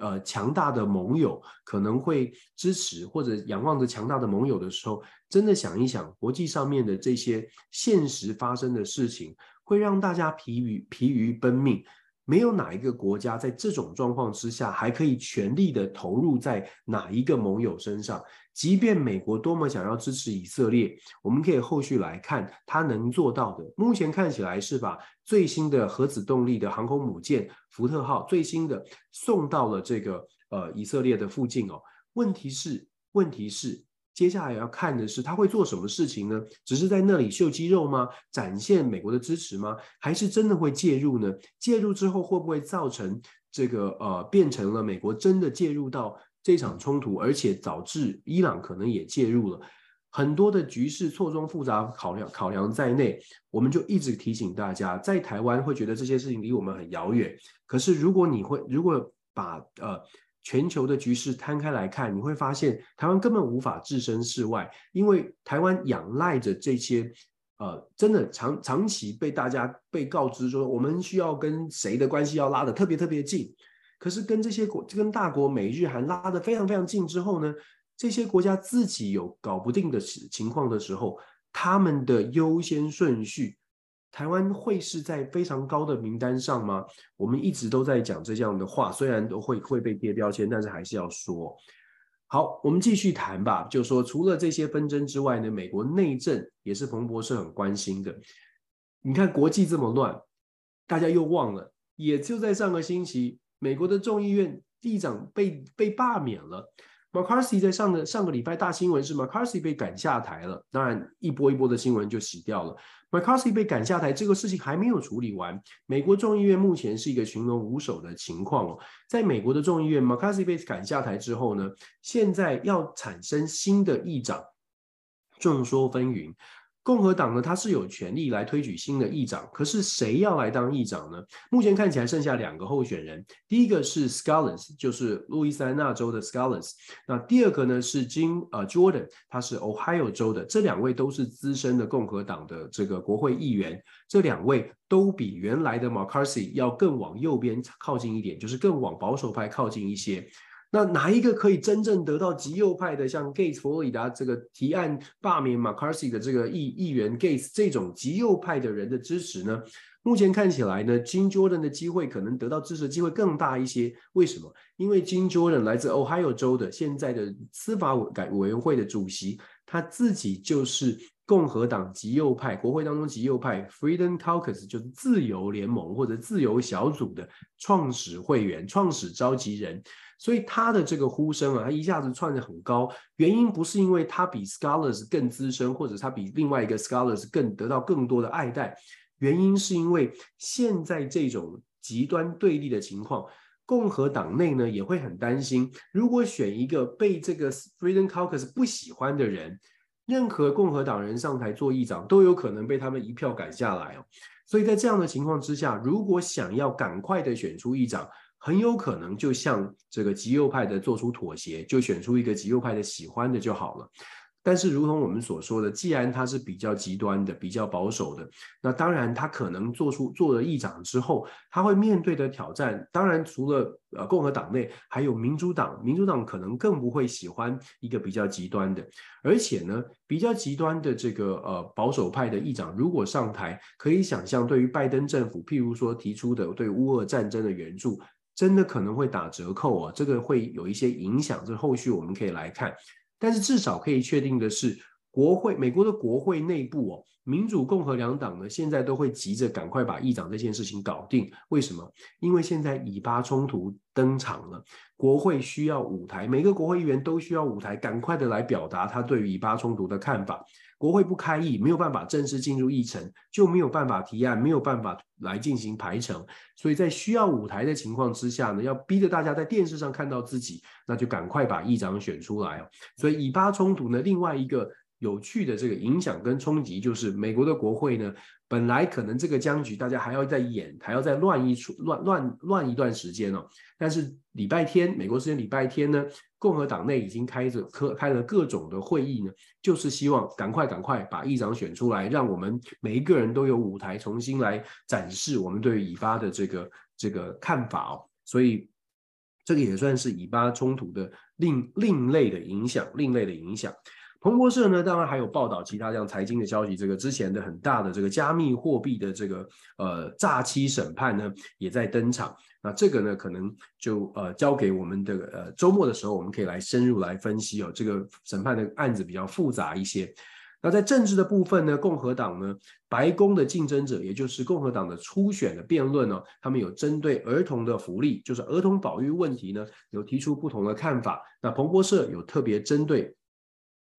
呃，强大的盟友可能会支持，或者仰望着强大的盟友的时候，真的想一想，国际上面的这些现实发生的事情，会让大家疲于疲于奔命。没有哪一个国家在这种状况之下还可以全力的投入在哪一个盟友身上。即便美国多么想要支持以色列，我们可以后续来看他能做到的。目前看起来是把最新的核子动力的航空母舰福特号最新的送到了这个呃以色列的附近哦。问题是，问题是。接下来要看的是他会做什么事情呢？只是在那里秀肌肉吗？展现美国的支持吗？还是真的会介入呢？介入之后会不会造成这个呃变成了美国真的介入到这场冲突，而且导致伊朗可能也介入了？很多的局势错综复杂考量考量在内，我们就一直提醒大家，在台湾会觉得这些事情离我们很遥远。可是如果你会如果把呃。全球的局势摊开来看，你会发现台湾根本无法置身事外，因为台湾仰赖着这些，呃，真的长长期被大家被告知说，我们需要跟谁的关系要拉得特别特别近，可是跟这些国跟大国美日韩拉得非常非常近之后呢，这些国家自己有搞不定的情况的时候，他们的优先顺序。台湾会是在非常高的名单上吗？我们一直都在讲这样的话，虽然都会会被贴标签，但是还是要说。好，我们继续谈吧。就说除了这些纷争之外呢，美国内政也是彭博社很关心的。你看国际这么乱，大家又忘了，也就在上个星期，美国的众议院议长被被罢免了。McCarthy 在上个上个礼拜大新闻是 McCarthy 被赶下台了，当然一波一波的新闻就洗掉了。McCarthy 被赶下台这个事情还没有处理完，美国众议院目前是一个群龙无首的情况哦。在美国的众议院，McCarthy 被赶下台之后呢，现在要产生新的议长，众说纷纭。共和党呢，他是有权利来推举新的议长，可是谁要来当议长呢？目前看起来剩下两个候选人，第一个是 Scalise，就是路易斯安那州的 Scalise，那第二个呢是金呃 Jordan，他是 Ohio 州的，这两位都是资深的共和党的这个国会议员，这两位都比原来的 McCarthy 要更往右边靠近一点，就是更往保守派靠近一些。那哪一个可以真正得到极右派的，像 Gates 佛罗里达这个提案罢免 McCarthy 的这个议议员 Gates 这种极右派的人的支持呢？目前看起来呢，Jim Jordan 的机会可能得到支持的机会更大一些。为什么？因为 Jim Jordan 来自 Ohio 州的现在的司法委改委员会的主席，他自己就是共和党极右派，国会当中极右派 Freedom Caucus 就是自由联盟或者自由小组的创始会员、创始召集人。所以他的这个呼声啊，他一下子窜得很高。原因不是因为他比 Scholars 更资深，或者他比另外一个 Scholars 更得到更多的爱戴。原因是因为现在这种极端对立的情况，共和党内呢也会很担心，如果选一个被这个 Freedom Caucus 不喜欢的人，任何共和党人上台做议长都有可能被他们一票赶下来哦。所以在这样的情况之下，如果想要赶快的选出议长，很有可能就向这个极右派的做出妥协，就选出一个极右派的喜欢的就好了。但是，如同我们所说的，既然他是比较极端的、比较保守的，那当然他可能做出做了议长之后，他会面对的挑战，当然除了呃共和党内，还有民主党，民主党可能更不会喜欢一个比较极端的，而且呢，比较极端的这个呃保守派的议长如果上台，可以想象，对于拜登政府，譬如说提出的对乌俄战争的援助。真的可能会打折扣啊，这个会有一些影响，这后续我们可以来看。但是至少可以确定的是，国会美国的国会内部哦，民主共和两党呢，现在都会急着赶快把议长这件事情搞定。为什么？因为现在以巴冲突登场了，国会需要舞台，每个国会议员都需要舞台，赶快的来表达他对于以巴冲突的看法。国会不开议，没有办法正式进入议程，就没有办法提案，没有办法来进行排程。所以在需要舞台的情况之下呢，要逼着大家在电视上看到自己，那就赶快把议长选出来。所以以巴冲突呢，另外一个。有趣的这个影响跟冲击，就是美国的国会呢，本来可能这个僵局大家还要再演，还要再乱一出乱乱乱一段时间哦。但是礼拜天，美国时间礼拜天呢，共和党内已经开着开开了各种的会议呢，就是希望赶快赶快把议长选出来，让我们每一个人都有舞台，重新来展示我们对于以巴的这个这个看法哦。所以这个也算是以巴冲突的另另类的影响，另类的影响。彭博社呢，当然还有报道其他像财经的消息。这个之前的很大的这个加密货币的这个呃诈欺审判呢，也在登场。那这个呢，可能就呃交给我们的呃周末的时候，我们可以来深入来分析哦。这个审判的案子比较复杂一些。那在政治的部分呢，共和党呢，白宫的竞争者，也就是共和党的初选的辩论呢，他们有针对儿童的福利，就是儿童保育问题呢，有提出不同的看法。那彭博社有特别针对。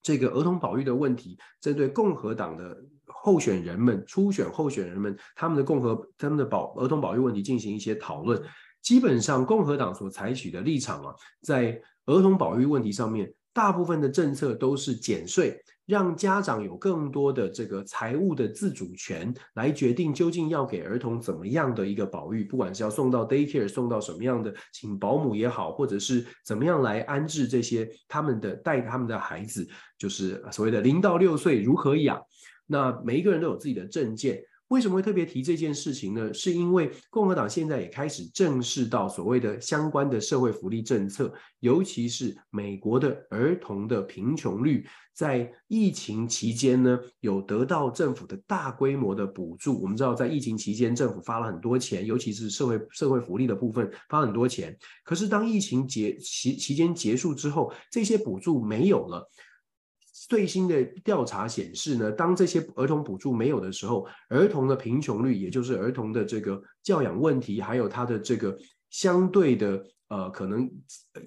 这个儿童保育的问题，针对共和党的候选人们、初选候选人们，他们的共和、他们的保儿童保育问题进行一些讨论。基本上，共和党所采取的立场啊，在儿童保育问题上面，大部分的政策都是减税。让家长有更多的这个财务的自主权，来决定究竟要给儿童怎么样的一个保育，不管是要送到 daycare，送到什么样的，请保姆也好，或者是怎么样来安置这些他们的带他们的孩子，就是所谓的零到六岁如何养。那每一个人都有自己的证件。为什么会特别提这件事情呢？是因为共和党现在也开始正视到所谓的相关的社会福利政策，尤其是美国的儿童的贫穷率，在疫情期间呢，有得到政府的大规模的补助。我们知道，在疫情期间，政府发了很多钱，尤其是社会社会福利的部分发很多钱。可是当疫情结期期间结束之后，这些补助没有了。最新的调查显示呢，当这些儿童补助没有的时候，儿童的贫穷率，也就是儿童的这个教养问题，还有他的这个相对的。呃，可能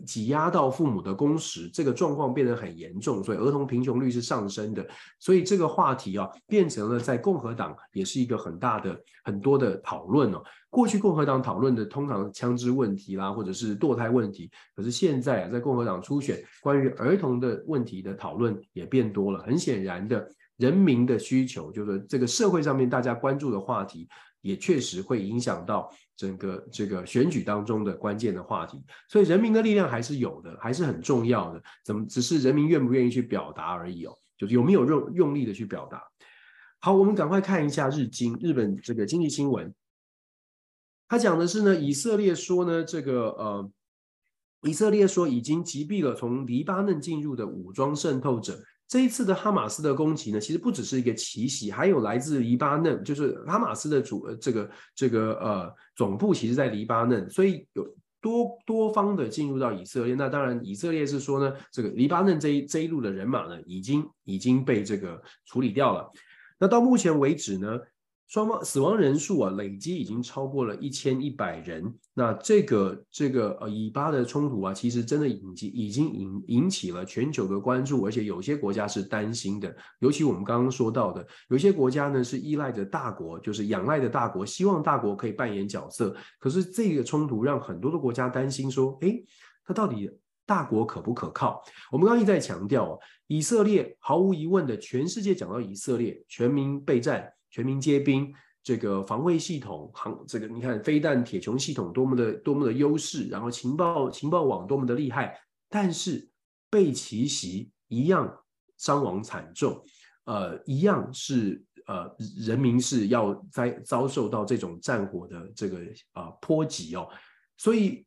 挤压到父母的工时，这个状况变得很严重，所以儿童贫穷率是上升的。所以这个话题啊，变成了在共和党也是一个很大的、很多的讨论哦。过去共和党讨论的通常枪支问题啦，或者是堕胎问题，可是现在啊，在共和党初选关于儿童的问题的讨论也变多了。很显然的，人民的需求，就是这个社会上面大家关注的话题，也确实会影响到。整个这个选举当中的关键的话题，所以人民的力量还是有的，还是很重要的。怎么只是人民愿不愿意去表达而已哦？就是有没有用用力的去表达？好，我们赶快看一下日经日本这个经济新闻，他讲的是呢，以色列说呢，这个呃以色列说已经击毙了从黎巴嫩进入的武装渗透者。这一次的哈马斯的攻击呢，其实不只是一个奇袭，还有来自黎巴嫩，就是哈马斯的主这个这个呃总部，其实在黎巴嫩，所以有多多方的进入到以色列。那当然，以色列是说呢，这个黎巴嫩这一这一路的人马呢，已经已经被这个处理掉了。那到目前为止呢，双方死亡人数啊，累积已经超过了一千一百人。那这个这个呃以巴的冲突啊，其实真的已经已经引引起了全球的关注，而且有些国家是担心的。尤其我们刚刚说到的，有些国家呢是依赖着大国，就是仰赖着大国，希望大国可以扮演角色。可是这个冲突让很多的国家担心说，诶，它到底大国可不可靠？我们刚刚一再强调，以色列毫无疑问的，全世界讲到以色列，全民备战。全民皆兵，这个防卫系统，航这个你看飞弹铁穹系统多么的多么的优势，然后情报情报网多么的厉害，但是被奇袭一样伤亡惨重，呃，一样是呃人民是要在遭受到这种战火的这个啊、波及哦，所以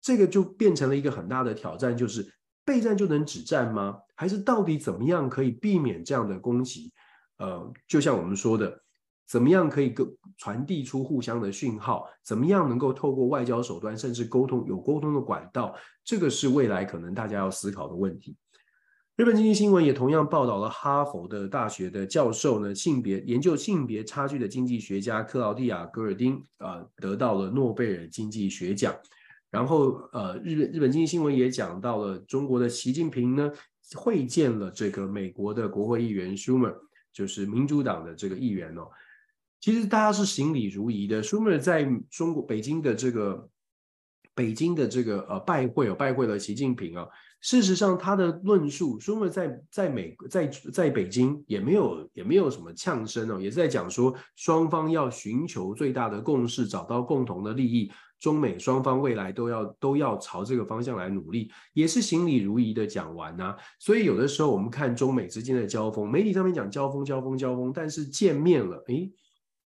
这个就变成了一个很大的挑战，就是备战就能止战吗？还是到底怎么样可以避免这样的攻击？呃，就像我们说的，怎么样可以传递出互相的讯号？怎么样能够透过外交手段，甚至沟通有沟通的管道？这个是未来可能大家要思考的问题。日本经济新闻也同样报道了哈佛的大学的教授呢，性别研究性别差距的经济学家克劳蒂亚·戈尔丁啊、得到了诺贝尔经济学奖。然后呃，日本日本经济新闻也讲到了中国的习近平呢，会见了这个美国的国会议员舒默。就是民主党的这个议员哦，其实大家是行礼如仪的。舒默在中国北京的这个北京的这个呃拜会哦，拜会了习近平啊。事实上，他的论述，舒默在在美在在北京也没有也没有什么呛声哦，也是在讲说双方要寻求最大的共识，找到共同的利益。中美双方未来都要都要朝这个方向来努力，也是行礼如仪的讲完呐、啊。所以有的时候我们看中美之间的交锋，媒体上面讲交锋交锋交锋，但是见面了，诶，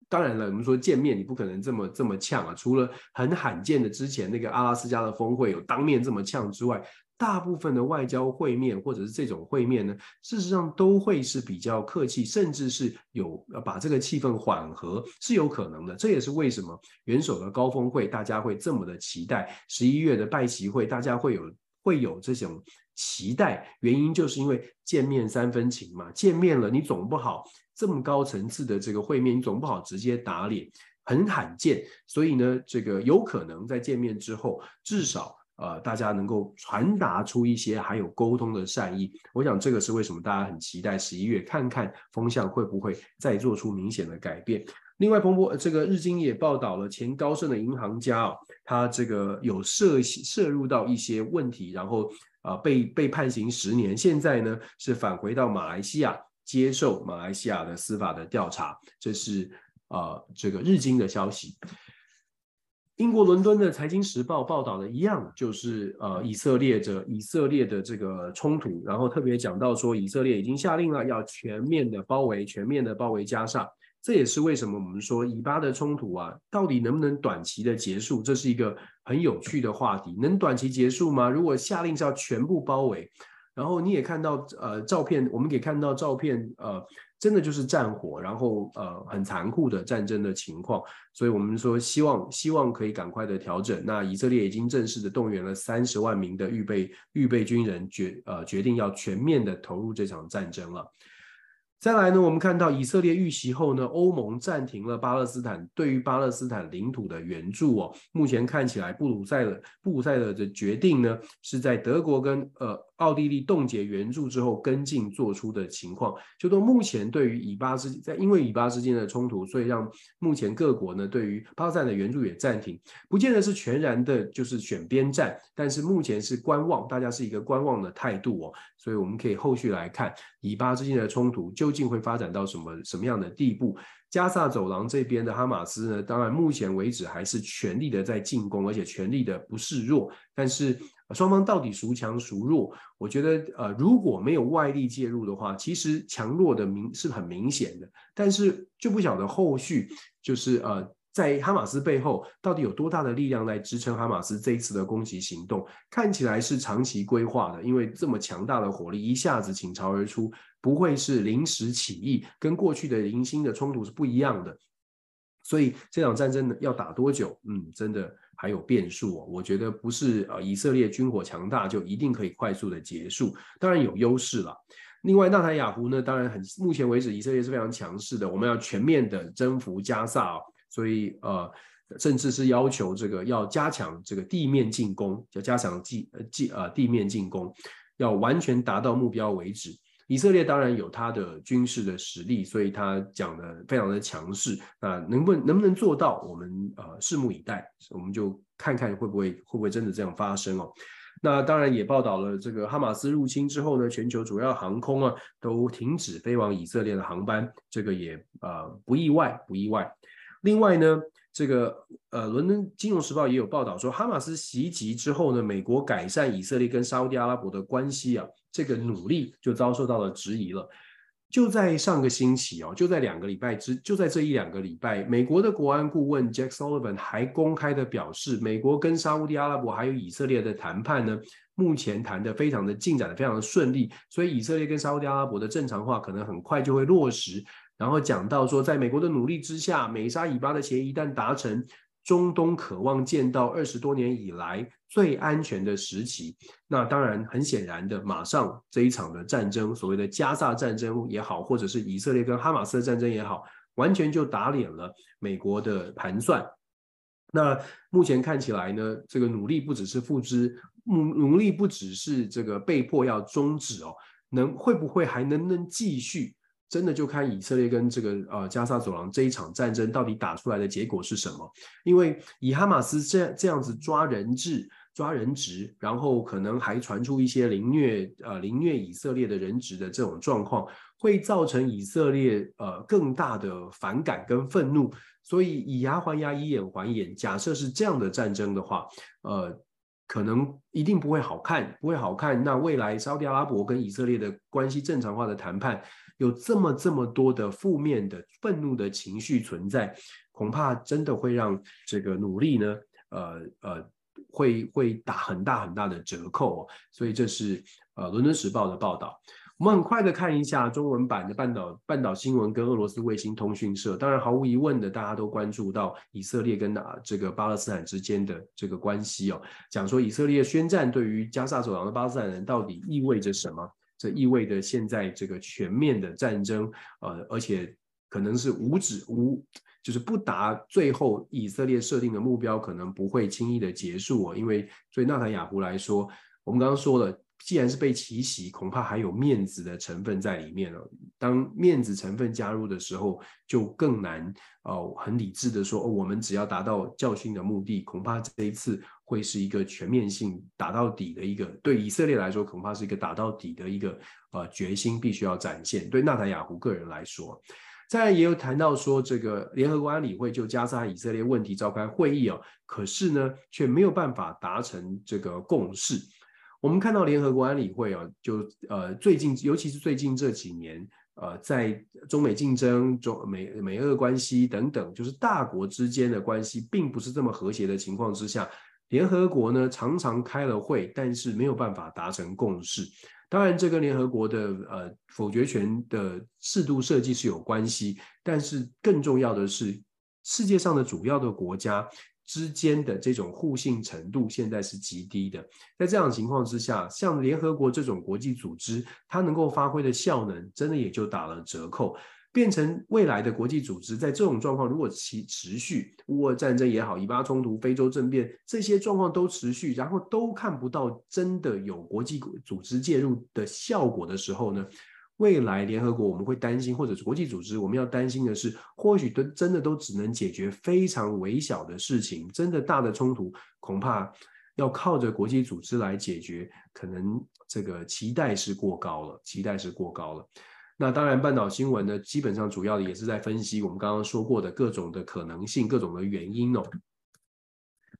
当然了，我们说见面你不可能这么这么呛啊，除了很罕见的之前那个阿拉斯加的峰会有当面这么呛之外。大部分的外交会面或者是这种会面呢，事实上都会是比较客气，甚至是有把这个气氛缓和是有可能的。这也是为什么元首的高峰会大家会这么的期待，十一月的拜习会大家会有会有这种期待，原因就是因为见面三分情嘛，见面了你总不好这么高层次的这个会面，你总不好直接打脸，很罕见，所以呢，这个有可能在见面之后至少。呃，大家能够传达出一些还有沟通的善意，我想这个是为什么大家很期待十一月看看风向会不会再做出明显的改变。另外，彭博这个日经也报道了前高盛的银行家哦，他这个有涉涉入到一些问题，然后啊、呃、被被判刑十年，现在呢是返回到马来西亚接受马来西亚的司法的调查，这是啊、呃、这个日经的消息。英国伦敦的《财经时报》报道的一样，就是呃，以色列的以色列的这个冲突，然后特别讲到说，以色列已经下令了要全面的包围，全面的包围加沙。这也是为什么我们说以巴的冲突啊，到底能不能短期的结束？这是一个很有趣的话题。能短期结束吗？如果下令是要全部包围，然后你也看到呃照片，我们可以看到照片呃。真的就是战火，然后呃很残酷的战争的情况，所以我们说希望希望可以赶快的调整。那以色列已经正式的动员了三十万名的预备预备军人决，呃决定要全面的投入这场战争了。再来呢，我们看到以色列遇袭后呢，欧盟暂停了巴勒斯坦对于巴勒斯坦领土的援助哦。目前看起来，布鲁塞尔布鲁塞尔的决定呢，是在德国跟呃。奥地利冻结援助之后跟进做出的情况，就到目前对于以巴之在因为以巴之间的冲突，所以让目前各国呢对于巴勒斯坦的援助也暂停，不见得是全然的就是选边站，但是目前是观望，大家是一个观望的态度哦，所以我们可以后续来看以巴之间的冲突究竟会发展到什么什么样的地步。加萨走廊这边的哈马斯呢，当然目前为止还是全力的在进攻，而且全力的不示弱，但是。双方到底孰强孰弱？我觉得，呃，如果没有外力介入的话，其实强弱的明是很明显的。但是就不晓得后续就是呃，在哈马斯背后到底有多大的力量来支撑哈马斯这一次的攻击行动？看起来是长期规划的，因为这么强大的火力一下子倾巢而出，不会是临时起意，跟过去的零星的冲突是不一样的。所以这场战争呢，要打多久？嗯，真的还有变数哦。我觉得不是呃以色列军火强大就一定可以快速的结束，当然有优势了。另外，纳坦雅胡呢，当然很，目前为止以色列是非常强势的，我们要全面的征服加萨哦，所以呃，甚至是要求这个要加强这个地面进攻，要加强地呃地呃地面进攻，要完全达到目标为止。以色列当然有他的军事的实力，所以他讲的非常的强势。那能不能不能做到，我们呃拭目以待，我们就看看会不会会不会真的这样发生哦。那当然也报道了这个哈马斯入侵之后呢，全球主要航空啊都停止飞往以色列的航班，这个也呃不意外不意外。另外呢，这个呃伦敦金融时报也有报道说，哈马斯袭击之后呢，美国改善以色列跟沙乌地阿拉伯的关系啊，这个努力就遭受到了质疑了。就在上个星期哦，就在两个礼拜之，就在这一两个礼拜，美国的国安顾问 Jack Sullivan 还公开的表示，美国跟沙乌地阿拉伯还有以色列的谈判呢，目前谈得非常的进展的非常的顺利，所以以色列跟沙乌地阿拉伯的正常化可能很快就会落实。然后讲到说，在美国的努力之下，美沙以巴的协议一旦达成。中东渴望见到二十多年以来最安全的时期，那当然很显然的，马上这一场的战争，所谓的加萨战争也好，或者是以色列跟哈马斯的战争也好，完全就打脸了美国的盘算。那目前看起来呢，这个努力不只是付之，努努力不只是这个被迫要终止哦，能会不会还能不能继续？真的就看以色列跟这个呃加沙走廊这一场战争到底打出来的结果是什么？因为以哈马斯这这样子抓人质、抓人质，然后可能还传出一些凌虐呃凌虐以色列的人质的这种状况，会造成以色列呃更大的反感跟愤怒。所以以牙还牙，以眼还眼。假设是这样的战争的话，呃，可能一定不会好看，不会好看。那未来沙乌地阿拉伯跟以色列的关系正常化的谈判。有这么这么多的负面的愤怒的情绪存在，恐怕真的会让这个努力呢，呃呃，会会打很大很大的折扣哦。所以这是呃《伦敦时报》的报道。我们很快的看一下中文版的半岛半岛新闻跟俄罗斯卫星通讯社。当然，毫无疑问的，大家都关注到以色列跟啊这个巴勒斯坦之间的这个关系哦。讲说以色列宣战对于加萨走廊的巴勒斯坦人到底意味着什么？这意味着现在这个全面的战争，呃，而且可能是无止无，就是不达最后以色列设定的目标，可能不会轻易的结束哦。因为对纳坦雅胡来说，我们刚刚说了。既然是被奇袭，恐怕还有面子的成分在里面了。当面子成分加入的时候，就更难哦，很理智的说，我们只要达到教训的目的，恐怕这一次会是一个全面性打到底的一个。对以色列来说，恐怕是一个打到底的一个呃决心，必须要展现。对纳坦雅胡个人来说，再来也有谈到说，这个联合国安理会就加沙以色列问题召开会议哦，可是呢，却没有办法达成这个共识。我们看到联合国安理会啊，就呃最近，尤其是最近这几年，呃，在中美竞争、中美美俄关系等等，就是大国之间的关系并不是这么和谐的情况之下，联合国呢常常开了会，但是没有办法达成共识。当然，这跟联合国的呃否决权的制度设计是有关系，但是更重要的是，世界上的主要的国家。之间的这种互信程度现在是极低的，在这样的情况之下，像联合国这种国际组织，它能够发挥的效能，真的也就打了折扣，变成未来的国际组织，在这种状况如果其持续，乌俄战争也好，以巴冲突、非洲政变这些状况都持续，然后都看不到真的有国际组织介入的效果的时候呢？未来联合国我们会担心，或者是国际组织，我们要担心的是，或许都真的都只能解决非常微小的事情，真的大的冲突恐怕要靠着国际组织来解决，可能这个期待是过高了，期待是过高了。那当然，半岛新闻呢，基本上主要的也是在分析我们刚刚说过的各种的可能性，各种的原因哦。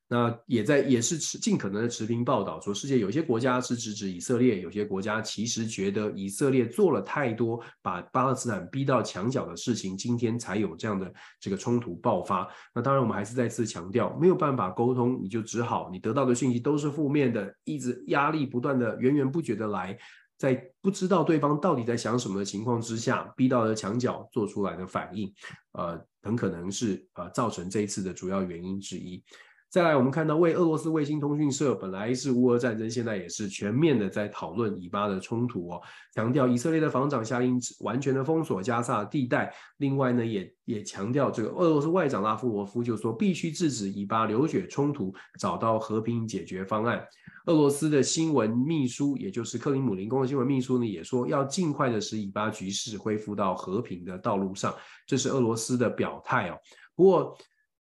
那也在也是持尽可能的持平报道，说世界有些国家是支持以色列，有些国家其实觉得以色列做了太多把巴勒斯坦逼到墙角的事情，今天才有这样的这个冲突爆发。那当然，我们还是再次强调，没有办法沟通，你就只好你得到的讯息都是负面的，一直压力不断的源源不绝的来，在不知道对方到底在想什么的情况之下，逼到了墙角做出来的反应，呃，很可能是呃造成这一次的主要原因之一。再来，我们看到为俄罗斯卫星通讯社本来是乌俄战争，现在也是全面的在讨论以巴的冲突哦，强调以色列的防长下令完全的封锁加萨地带。另外呢，也也强调这个俄罗斯外长拉夫罗夫就说必须制止以巴流血冲突，找到和平解决方案。俄罗斯的新闻秘书，也就是克里姆林宫的新闻秘书呢，也说要尽快的使以巴局势恢复到和平的道路上，这是俄罗斯的表态哦。不过。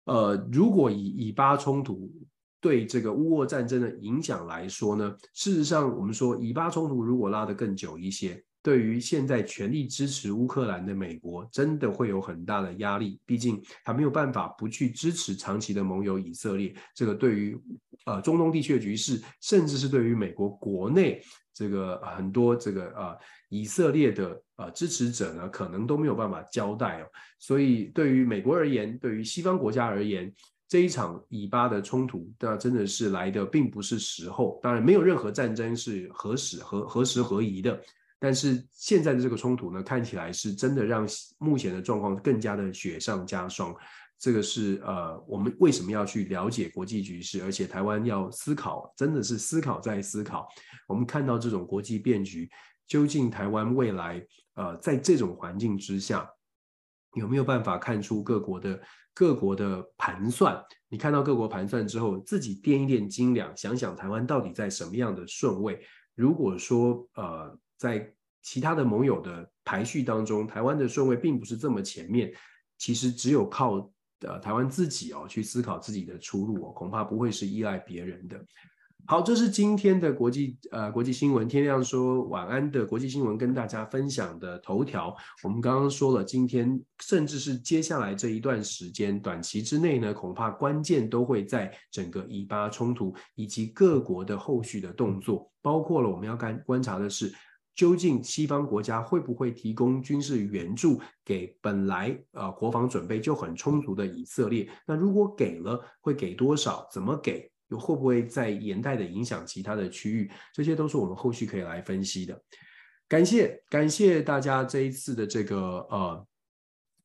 呃，如果以以巴冲突对这个乌俄战争的影响来说呢，事实上我们说以巴冲突如果拉得更久一些，对于现在全力支持乌克兰的美国，真的会有很大的压力。毕竟他没有办法不去支持长期的盟友以色列。这个对于呃中东地区的局势，甚至是对于美国国内。这个很多这个呃以色列的呃支持者呢，可能都没有办法交代哦。所以对于美国而言，对于西方国家而言，这一场以巴的冲突，那真的是来的并不是时候。当然，没有任何战争是何时何何时何宜的。但是现在的这个冲突呢，看起来是真的让目前的状况更加的雪上加霜。这个是呃，我们为什么要去了解国际局势？而且台湾要思考，真的是思考再思考。我们看到这种国际变局，究竟台湾未来呃，在这种环境之下，有没有办法看出各国的各国的盘算？你看到各国盘算之后，自己掂一掂斤两，想想台湾到底在什么样的顺位？如果说呃，在其他的盟友的排序当中，台湾的顺位并不是这么前面，其实只有靠。呃，台湾自己哦，去思考自己的出路哦，恐怕不会是依赖别人的。好，这是今天的国际呃国际新闻，天亮说晚安的国际新闻跟大家分享的头条。我们刚刚说了，今天甚至是接下来这一段时间，短期之内呢，恐怕关键都会在整个以巴冲突以及各国的后续的动作，包括了我们要观观察的是。究竟西方国家会不会提供军事援助给本来呃国防准备就很充足的以色列？那如果给了，会给多少？怎么给？又会不会在连带的影响其他的区域？这些都是我们后续可以来分析的。感谢感谢大家这一次的这个呃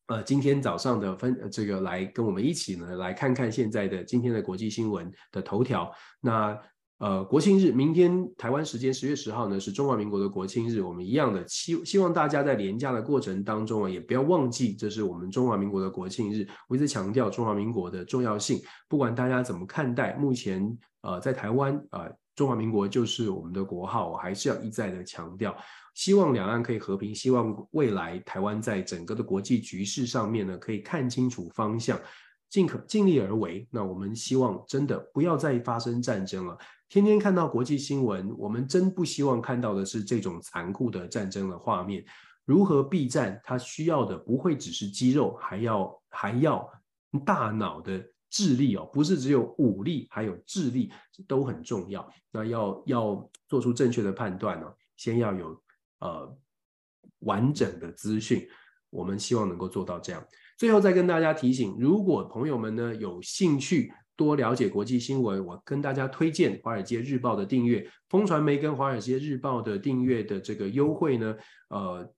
呃今天早上的分这个来跟我们一起呢来看看现在的今天的国际新闻的头条。那。呃，国庆日，明天台湾时间十月十号呢，是中华民国的国庆日。我们一样的希希望大家在连假的过程当中啊，也不要忘记这是我们中华民国的国庆日。我一直强调中华民国的重要性，不管大家怎么看待，目前呃在台湾啊、呃，中华民国就是我们的国号，我还是要一再的强调，希望两岸可以和平，希望未来台湾在整个的国际局势上面呢，可以看清楚方向，尽可尽力而为。那我们希望真的不要再发生战争了。天天看到国际新闻，我们真不希望看到的是这种残酷的战争的画面。如何避战？它需要的不会只是肌肉，还要还要大脑的智力哦，不是只有武力，还有智力都很重要。那要要做出正确的判断呢，先要有呃完整的资讯。我们希望能够做到这样。最后再跟大家提醒，如果朋友们呢有兴趣。多了解国际新闻，我跟大家推荐《华尔街日报》的订阅，风传媒跟《华尔街日报》的订阅的这个优惠呢，呃。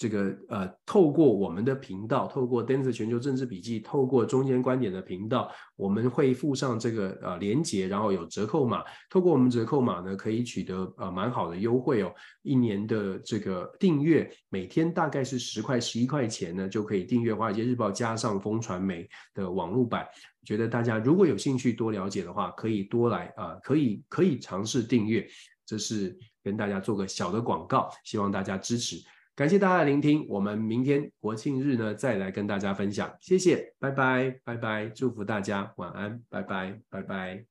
这个呃，透过我们的频道，透过 Dennis 全球政治笔记，透过中间观点的频道，我们会附上这个呃连接，然后有折扣码。透过我们折扣码呢，可以取得呃蛮好的优惠哦。一年的这个订阅，每天大概是十块、十一块钱呢，就可以订阅《华尔街日报》加上风传媒的网络版。觉得大家如果有兴趣多了解的话，可以多来啊、可以可以尝试订阅。这是跟大家做个小的广告，希望大家支持。感谢大家的聆听，我们明天国庆日呢再来跟大家分享，谢谢，拜拜，拜拜，祝福大家晚安，拜拜，拜拜。